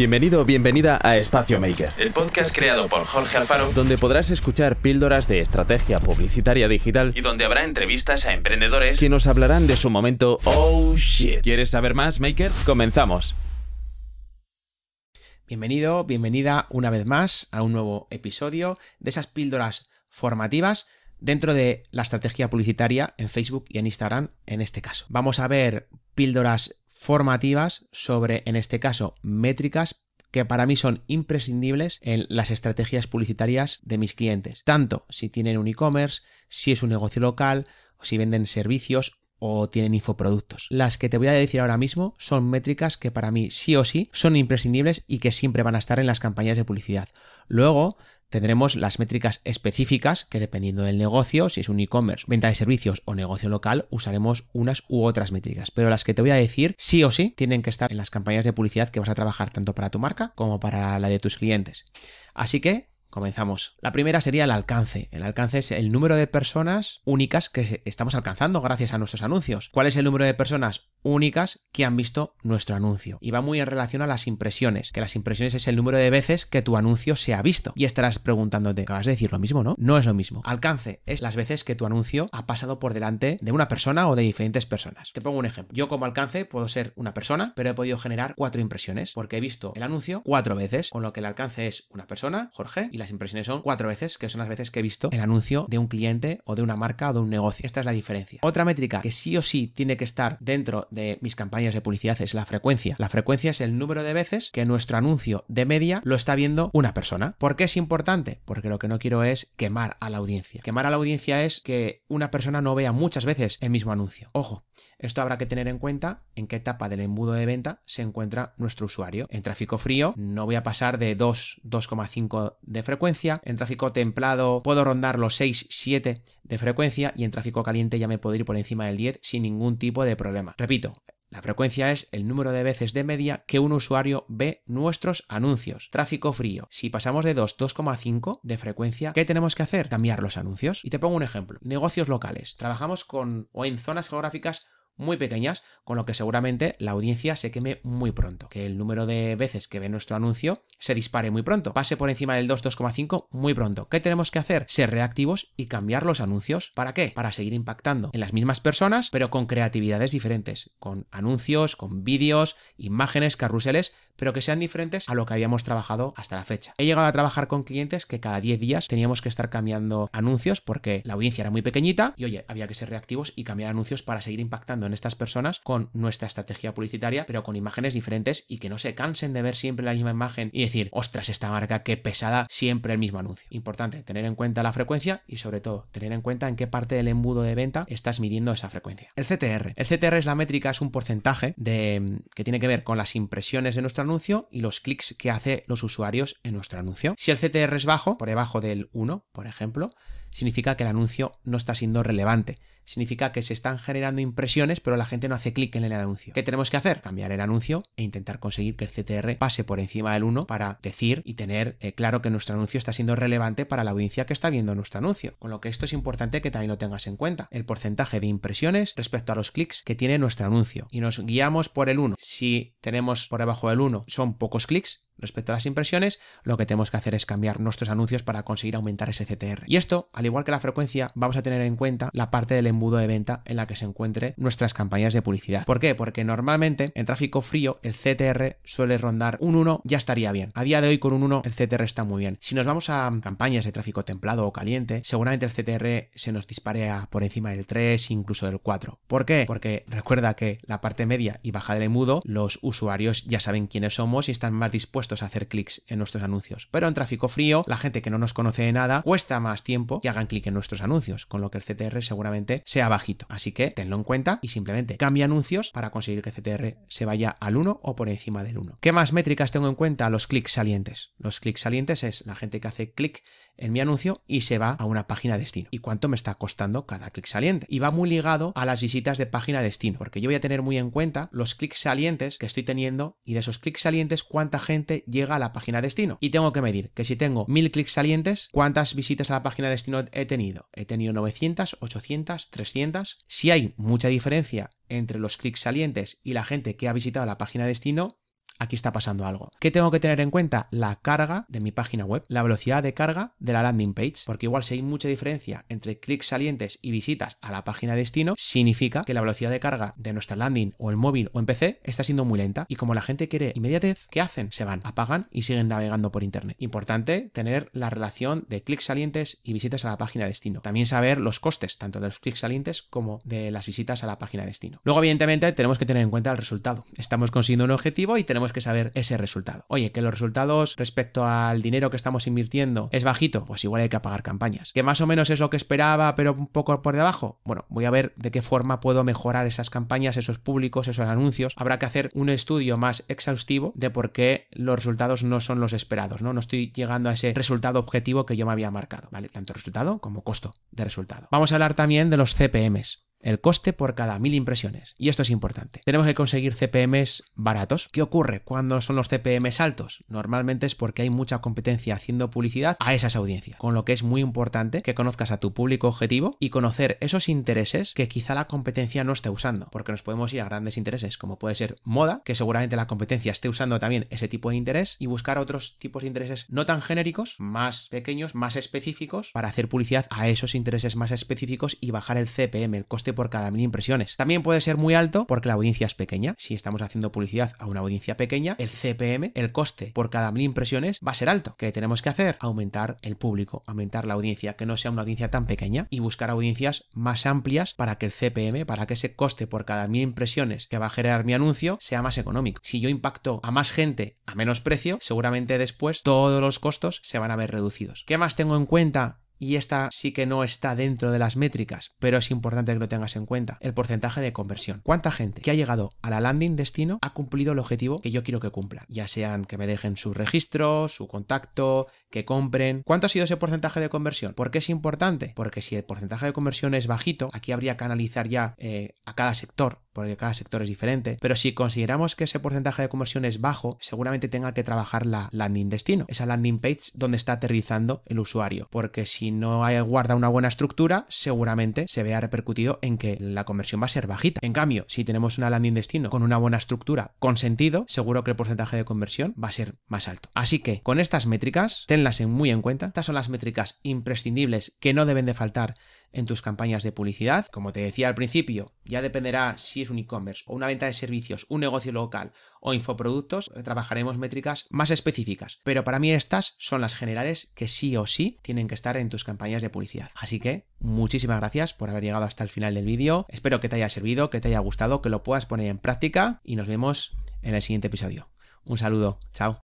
Bienvenido o bienvenida a Espacio Maker, el podcast creado por Jorge Alfaro, donde podrás escuchar píldoras de estrategia publicitaria digital y donde habrá entrevistas a emprendedores que nos hablarán de su momento Oh shit. ¿Quieres saber más, Maker? Comenzamos. Bienvenido, bienvenida una vez más a un nuevo episodio de esas píldoras formativas dentro de la estrategia publicitaria en Facebook y en Instagram en este caso. Vamos a ver píldoras formativas sobre, en este caso, métricas que para mí son imprescindibles en las estrategias publicitarias de mis clientes, tanto si tienen un e-commerce, si es un negocio local, o si venden servicios o tienen infoproductos. Las que te voy a decir ahora mismo son métricas que para mí sí o sí son imprescindibles y que siempre van a estar en las campañas de publicidad. Luego tendremos las métricas específicas que dependiendo del negocio, si es un e-commerce, venta de servicios o negocio local, usaremos unas u otras métricas. Pero las que te voy a decir, sí o sí, tienen que estar en las campañas de publicidad que vas a trabajar tanto para tu marca como para la de tus clientes. Así que Comenzamos. La primera sería el alcance. El alcance es el número de personas únicas que estamos alcanzando gracias a nuestros anuncios. ¿Cuál es el número de personas únicas que han visto nuestro anuncio? Y va muy en relación a las impresiones, que las impresiones es el número de veces que tu anuncio se ha visto. Y estarás preguntándote, acabas de decir lo mismo, ¿no? No es lo mismo. Alcance es las veces que tu anuncio ha pasado por delante de una persona o de diferentes personas. Te pongo un ejemplo. Yo como alcance puedo ser una persona, pero he podido generar cuatro impresiones porque he visto el anuncio cuatro veces, con lo que el alcance es una persona, Jorge, y las impresiones son cuatro veces, que son las veces que he visto el anuncio de un cliente o de una marca o de un negocio. Esta es la diferencia. Otra métrica que sí o sí tiene que estar dentro de mis campañas de publicidad es la frecuencia. La frecuencia es el número de veces que nuestro anuncio de media lo está viendo una persona. ¿Por qué es importante? Porque lo que no quiero es quemar a la audiencia. Quemar a la audiencia es que una persona no vea muchas veces el mismo anuncio. Ojo, esto habrá que tener en cuenta en qué etapa del embudo de venta se encuentra nuestro usuario. En tráfico frío no voy a pasar de 2, 2,5 de frecuencia. En tráfico templado puedo rondar los 6, 7 de frecuencia y en tráfico caliente ya me puedo ir por encima del 10 sin ningún tipo de problema. Repito, la frecuencia es el número de veces de media que un usuario ve nuestros anuncios. Tráfico frío. Si pasamos de 2, 2,5 de frecuencia, ¿qué tenemos que hacer? Cambiar los anuncios. Y te pongo un ejemplo. Negocios locales. Trabajamos con o en zonas geográficas muy pequeñas, con lo que seguramente la audiencia se queme muy pronto, que el número de veces que ve nuestro anuncio se dispare muy pronto, pase por encima del 2, 2,5 muy pronto. ¿Qué tenemos que hacer? Ser reactivos y cambiar los anuncios. ¿Para qué? Para seguir impactando en las mismas personas, pero con creatividades diferentes, con anuncios, con vídeos, imágenes, carruseles, pero que sean diferentes a lo que habíamos trabajado hasta la fecha. He llegado a trabajar con clientes que cada 10 días teníamos que estar cambiando anuncios porque la audiencia era muy pequeñita y oye, había que ser reactivos y cambiar anuncios para seguir impactando en estas personas con nuestra estrategia publicitaria, pero con imágenes diferentes y que no se cansen de ver siempre la misma imagen y decir, ostras, esta marca, qué pesada, siempre el mismo anuncio. Importante, tener en cuenta la frecuencia y sobre todo, tener en cuenta en qué parte del embudo de venta estás midiendo esa frecuencia. El CTR. El CTR es la métrica, es un porcentaje de, que tiene que ver con las impresiones de nuestro anuncio y los clics que hace los usuarios en nuestro anuncio. Si el CTR es bajo, por debajo del 1, por ejemplo, significa que el anuncio no está siendo relevante significa que se están generando impresiones, pero la gente no hace clic en el anuncio. ¿Qué tenemos que hacer? Cambiar el anuncio e intentar conseguir que el CTR pase por encima del 1 para decir y tener eh, claro que nuestro anuncio está siendo relevante para la audiencia que está viendo nuestro anuncio. Con lo que esto es importante que también lo tengas en cuenta. El porcentaje de impresiones respecto a los clics que tiene nuestro anuncio. Y nos guiamos por el 1. Si tenemos por debajo del 1 son pocos clics, respecto a las impresiones, lo que tenemos que hacer es cambiar nuestros anuncios para conseguir aumentar ese CTR. Y esto, al igual que la frecuencia, vamos a tener en cuenta la parte del embudo de venta en la que se encuentre nuestras campañas de publicidad. ¿Por qué? Porque normalmente en tráfico frío el CTR suele rondar un 1, ya estaría bien. A día de hoy con un 1 el CTR está muy bien. Si nos vamos a campañas de tráfico templado o caliente, seguramente el CTR se nos dispare por encima del 3, incluso del 4. ¿Por qué? Porque recuerda que la parte media y baja del embudo, los usuarios ya saben quiénes somos y están más dispuestos a hacer clics en nuestros anuncios. Pero en tráfico frío, la gente que no nos conoce de nada, cuesta más tiempo que hagan clic en nuestros anuncios, con lo que el CTR seguramente sea bajo Así que tenlo en cuenta y simplemente cambia anuncios para conseguir que CTR se vaya al 1 o por encima del 1. ¿Qué más métricas tengo en cuenta? Los clics salientes. Los clics salientes es la gente que hace clic en mi anuncio y se va a una página destino. ¿Y cuánto me está costando cada clic saliente? Y va muy ligado a las visitas de página destino, porque yo voy a tener muy en cuenta los clics salientes que estoy teniendo y de esos clics salientes cuánta gente llega a la página destino. Y tengo que medir que si tengo 1000 clics salientes, ¿cuántas visitas a la página destino he tenido? He tenido 900, 800, 300. Si hay mucha diferencia entre los clics salientes y la gente que ha visitado la página destino, aquí está pasando algo. ¿Qué tengo que tener en cuenta? La carga de mi página web, la velocidad de carga de la landing page, porque igual si hay mucha diferencia entre clics salientes y visitas a la página destino, significa que la velocidad de carga de nuestra landing o el móvil o en PC está siendo muy lenta y como la gente quiere inmediatez, ¿qué hacen? Se van, apagan y siguen navegando por internet. Importante tener la relación de clics salientes y visitas a la página destino. También saber los costes tanto de los clics salientes como de las visitas a la página destino. Luego, evidentemente, tenemos que tener en cuenta el resultado. Estamos consiguiendo un objetivo y tenemos que saber ese resultado. Oye, que los resultados respecto al dinero que estamos invirtiendo es bajito, pues igual hay que apagar campañas. Que más o menos es lo que esperaba, pero un poco por debajo. Bueno, voy a ver de qué forma puedo mejorar esas campañas, esos públicos, esos anuncios. Habrá que hacer un estudio más exhaustivo de por qué los resultados no son los esperados, ¿no? No estoy llegando a ese resultado objetivo que yo me había marcado, ¿vale? Tanto resultado como costo de resultado. Vamos a hablar también de los CPMs el coste por cada mil impresiones. Y esto es importante. Tenemos que conseguir CPMs baratos. ¿Qué ocurre cuando son los CPMs altos? Normalmente es porque hay mucha competencia haciendo publicidad a esas audiencias. Con lo que es muy importante que conozcas a tu público objetivo y conocer esos intereses que quizá la competencia no esté usando. Porque nos podemos ir a grandes intereses como puede ser moda, que seguramente la competencia esté usando también ese tipo de interés y buscar otros tipos de intereses no tan genéricos, más pequeños, más específicos para hacer publicidad a esos intereses más específicos y bajar el CPM, el coste por cada mil impresiones. También puede ser muy alto porque la audiencia es pequeña. Si estamos haciendo publicidad a una audiencia pequeña, el CPM, el coste por cada mil impresiones, va a ser alto. ¿Qué tenemos que hacer? Aumentar el público, aumentar la audiencia, que no sea una audiencia tan pequeña y buscar audiencias más amplias para que el CPM, para que ese coste por cada mil impresiones que va a generar mi anuncio sea más económico. Si yo impacto a más gente a menos precio, seguramente después todos los costos se van a ver reducidos. ¿Qué más tengo en cuenta y esta sí que no está dentro de las métricas, pero es importante que lo tengas en cuenta, el porcentaje de conversión. ¿Cuánta gente que ha llegado a la landing destino ha cumplido el objetivo que yo quiero que cumplan? Ya sean que me dejen su registro, su contacto, que compren. ¿Cuánto ha sido ese porcentaje de conversión? ¿Por qué es importante? Porque si el porcentaje de conversión es bajito, aquí habría que analizar ya eh, a cada sector, porque cada sector es diferente. Pero si consideramos que ese porcentaje de conversión es bajo, seguramente tenga que trabajar la landing destino, esa landing page donde está aterrizando el usuario. Porque si no hay, guarda una buena estructura, seguramente se vea repercutido en que la conversión va a ser bajita. En cambio, si tenemos una landing destino con una buena estructura, con sentido, seguro que el porcentaje de conversión va a ser más alto. Así que con estas métricas, ten tenlas en muy en cuenta. Estas son las métricas imprescindibles que no deben de faltar en tus campañas de publicidad. Como te decía al principio, ya dependerá si es un e-commerce o una venta de servicios, un negocio local o infoproductos, trabajaremos métricas más específicas. Pero para mí estas son las generales que sí o sí tienen que estar en tus campañas de publicidad. Así que muchísimas gracias por haber llegado hasta el final del vídeo. Espero que te haya servido, que te haya gustado, que lo puedas poner en práctica y nos vemos en el siguiente episodio. Un saludo, chao.